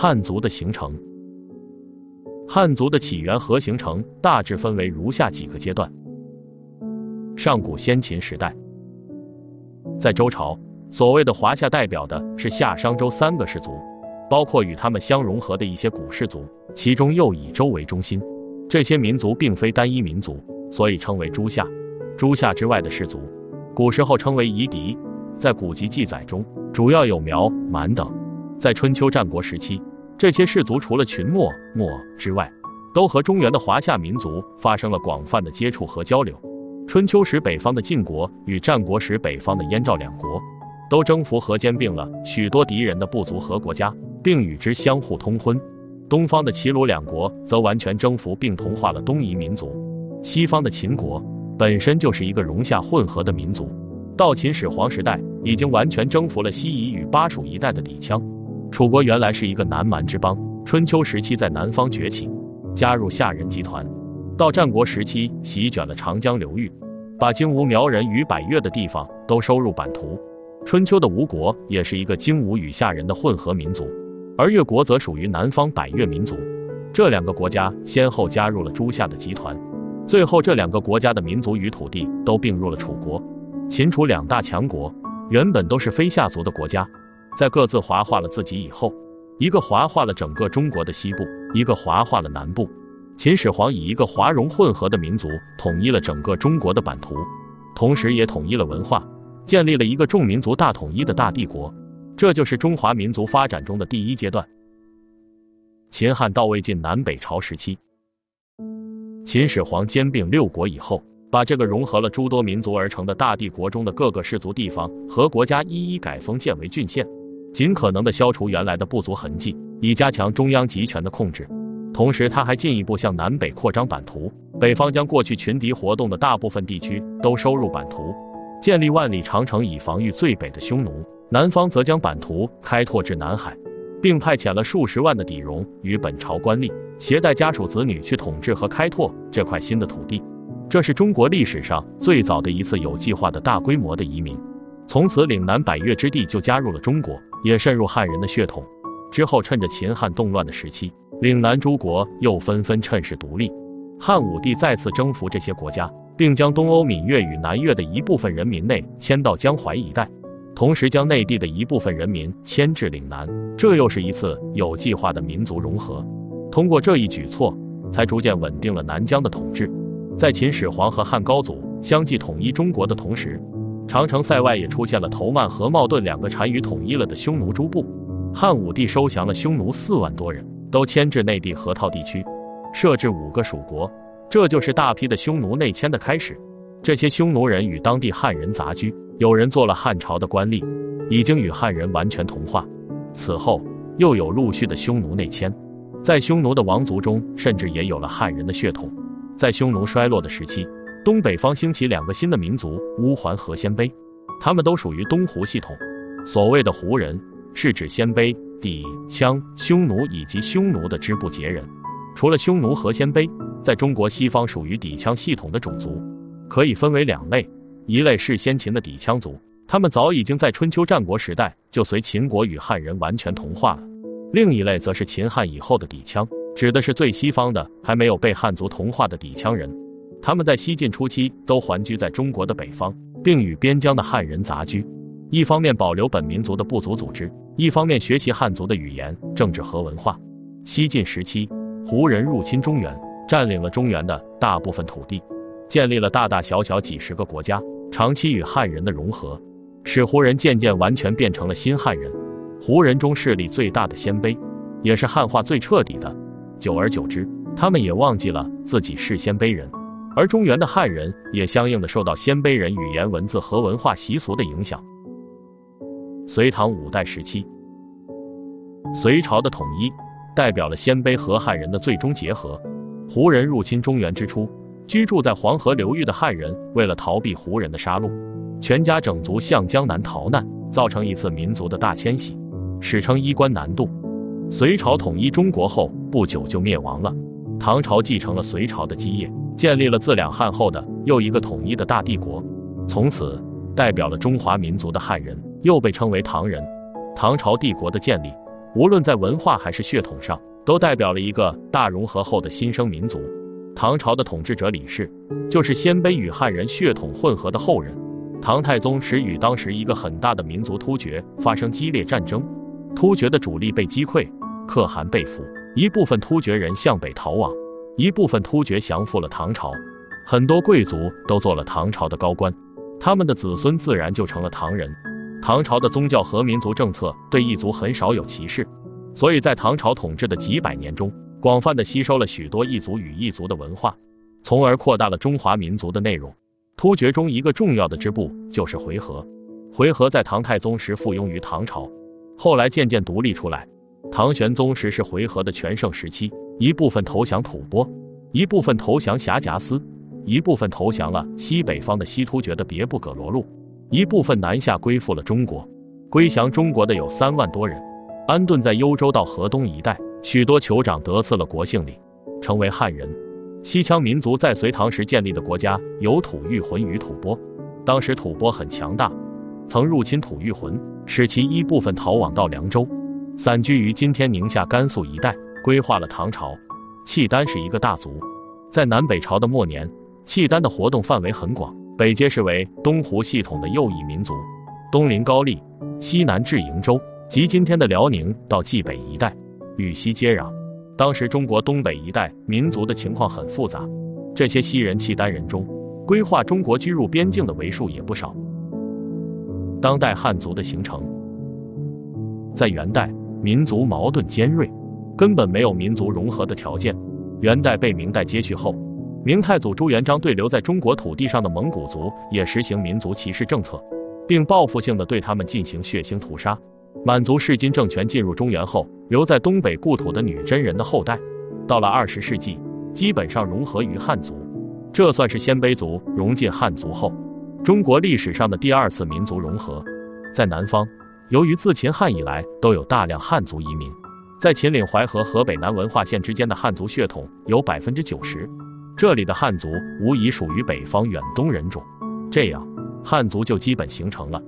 汉族的形成，汉族的起源和形成大致分为如下几个阶段。上古先秦时代，在周朝，所谓的华夏代表的是夏商周三个氏族，包括与他们相融合的一些古氏族，其中又以周为中心。这些民族并非单一民族，所以称为诸夏。诸夏之外的氏族，古时候称为夷狄。在古籍记载中，主要有苗、蛮等。在春秋战国时期，这些氏族除了群墨、墨之外，都和中原的华夏民族发生了广泛的接触和交流。春秋时北方的晋国与战国时北方的燕赵两国，都征服和兼并了许多敌人的部族和国家，并与之相互通婚。东方的齐鲁两国则完全征服并同化了东夷民族。西方的秦国本身就是一个融洽混合的民族，到秦始皇时代已经完全征服了西夷与巴蜀一带的氐羌。楚国原来是一个南蛮之邦，春秋时期在南方崛起，加入夏人集团。到战国时期，席卷了长江流域，把荆吴苗人与百越的地方都收入版图。春秋的吴国也是一个荆吴与夏人的混合民族，而越国则属于南方百越民族。这两个国家先后加入了诸夏的集团，最后这两个国家的民族与土地都并入了楚国。秦楚两大强国原本都是非夏族的国家。在各自华化了自己以后，一个华化了整个中国的西部，一个华化了南部。秦始皇以一个华容混合的民族统一了整个中国的版图，同时也统一了文化，建立了一个众民族大统一的大帝国。这就是中华民族发展中的第一阶段。秦汉到魏晋南北朝时期，秦始皇兼并六国以后，把这个融合了诸多民族而成的大帝国中的各个氏族地方和国家一一改封建为郡县。尽可能的消除原来的部族痕迹，以加强中央集权的控制。同时，他还进一步向南北扩张版图，北方将过去群敌活动的大部分地区都收入版图，建立万里长城以防御最北的匈奴；南方则将版图开拓至南海，并派遣了数十万的底戎与本朝官吏，携带家属子女去统治和开拓这块新的土地。这是中国历史上最早的一次有计划的大规模的移民。从此，岭南百越之地就加入了中国。也渗入汉人的血统。之后，趁着秦汉动乱的时期，岭南诸国又纷纷趁势独立。汉武帝再次征服这些国家，并将东欧闽越与南越的一部分人民内迁到江淮一带，同时将内地的一部分人民迁至岭南。这又是一次有计划的民族融合。通过这一举措，才逐渐稳定了南疆的统治。在秦始皇和汉高祖相继统一中国的同时，长城塞外也出现了头曼和茂顿两个单于统一了的匈奴诸部，汉武帝收降了匈奴四万多人，都迁至内地河套地区，设置五个属国，这就是大批的匈奴内迁的开始。这些匈奴人与当地汉人杂居，有人做了汉朝的官吏，已经与汉人完全同化。此后又有陆续的匈奴内迁，在匈奴的王族中，甚至也有了汉人的血统。在匈奴衰落的时期。东北方兴起两个新的民族乌桓和鲜卑，他们都属于东胡系统。所谓的胡人，是指鲜卑、氐羌、匈奴以及匈奴的支部节人。除了匈奴和鲜卑，在中国西方属于氐羌系统的种族，可以分为两类：一类是先秦的氐羌族，他们早已经在春秋战国时代就随秦国与汉人完全同化了；另一类则是秦汉以后的氐羌，指的是最西方的还没有被汉族同化的氐羌人。他们在西晋初期都还居在中国的北方，并与边疆的汉人杂居，一方面保留本民族的部族组织，一方面学习汉族的语言、政治和文化。西晋时期，胡人入侵中原，占领了中原的大部分土地，建立了大大小小几十个国家，长期与汉人的融合，使胡人渐渐完全变成了新汉人。胡人中势力最大的鲜卑，也是汉化最彻底的，久而久之，他们也忘记了自己是鲜卑人。而中原的汉人也相应的受到鲜卑人语言文字和文化习俗的影响。隋唐五代时期，隋朝的统一代表了鲜卑和汉人的最终结合。胡人入侵中原之初，居住在黄河流域的汉人为了逃避胡人的杀戮，全家整族向江南逃难，造成一次民族的大迁徙，史称衣冠南渡。隋朝统一中国后不久就灭亡了，唐朝继承了隋朝的基业。建立了自两汉后的又一个统一的大帝国，从此代表了中华民族的汉人又被称为唐人。唐朝帝国的建立无论在文化还是血统上，都代表了一个大融合后的新生民族。唐朝的统治者李氏，就是鲜卑与汉人血统混合的后人。唐太宗时与当时一个很大的民族突厥发生激烈战争，突厥的主力被击溃，可汗被俘，一部分突厥人向北逃亡，一部分突厥降服了唐朝，很多贵族都做了唐朝的高官，他们的子孙自然就成了唐人。唐朝的宗教和民族政策对异族很少有歧视，所以在唐朝统治的几百年中，广泛的吸收了许多异族与异族的文化，从而扩大了中华民族的内容。突厥中一个重要的支部就是回纥，回纥在唐太宗时附庸于唐朝，后来渐渐独立出来。唐玄宗时是回纥的全盛时期，一部分投降吐蕃，一部分投降辖夹斯，一部分投降了西北方的西突厥的别部葛罗路，一部分南下归附了中国。归降中国的有三万多人，安顿在幽州到河东一带，许多酋长得赐了国姓李，成为汉人。西羌民族在隋唐时建立的国家有吐谷浑与吐蕃，当时吐蕃很强大，曾入侵吐谷浑，使其一部分逃往到凉州，散居于今天宁夏、甘肃一带，规划了唐朝。契丹是一个大族，在南北朝的末年，契丹的活动范围很广，北接是为东湖系统的右翼民族，东临高丽，西南至瀛州及今天的辽宁到冀北一带，与西接壤。当时中国东北一带民族的情况很复杂，这些西人契丹人中，规划中国居入边境的为数也不少。当代汉族的形成，在元代民族矛盾尖锐，根本没有民族融合的条件。元代被明代接续后，明太祖朱元璋对留在中国土地上的蒙古族也实行民族歧视政策，并报复性的对他们进行血腥屠杀。满族世金政权进入中原后，留在东北故土的女真人的后代，到了二十世纪，基本上融合于汉族，这算是鲜卑族融进汉族后，中国历史上的第二次民族融合。在南方，由于自秦汉以来都有大量汉族移民，在秦岭淮河和北南文化线之间的汉族血统有百分之九十，这里的汉族无疑属于北方远东人种，这样汉族就基本形成了。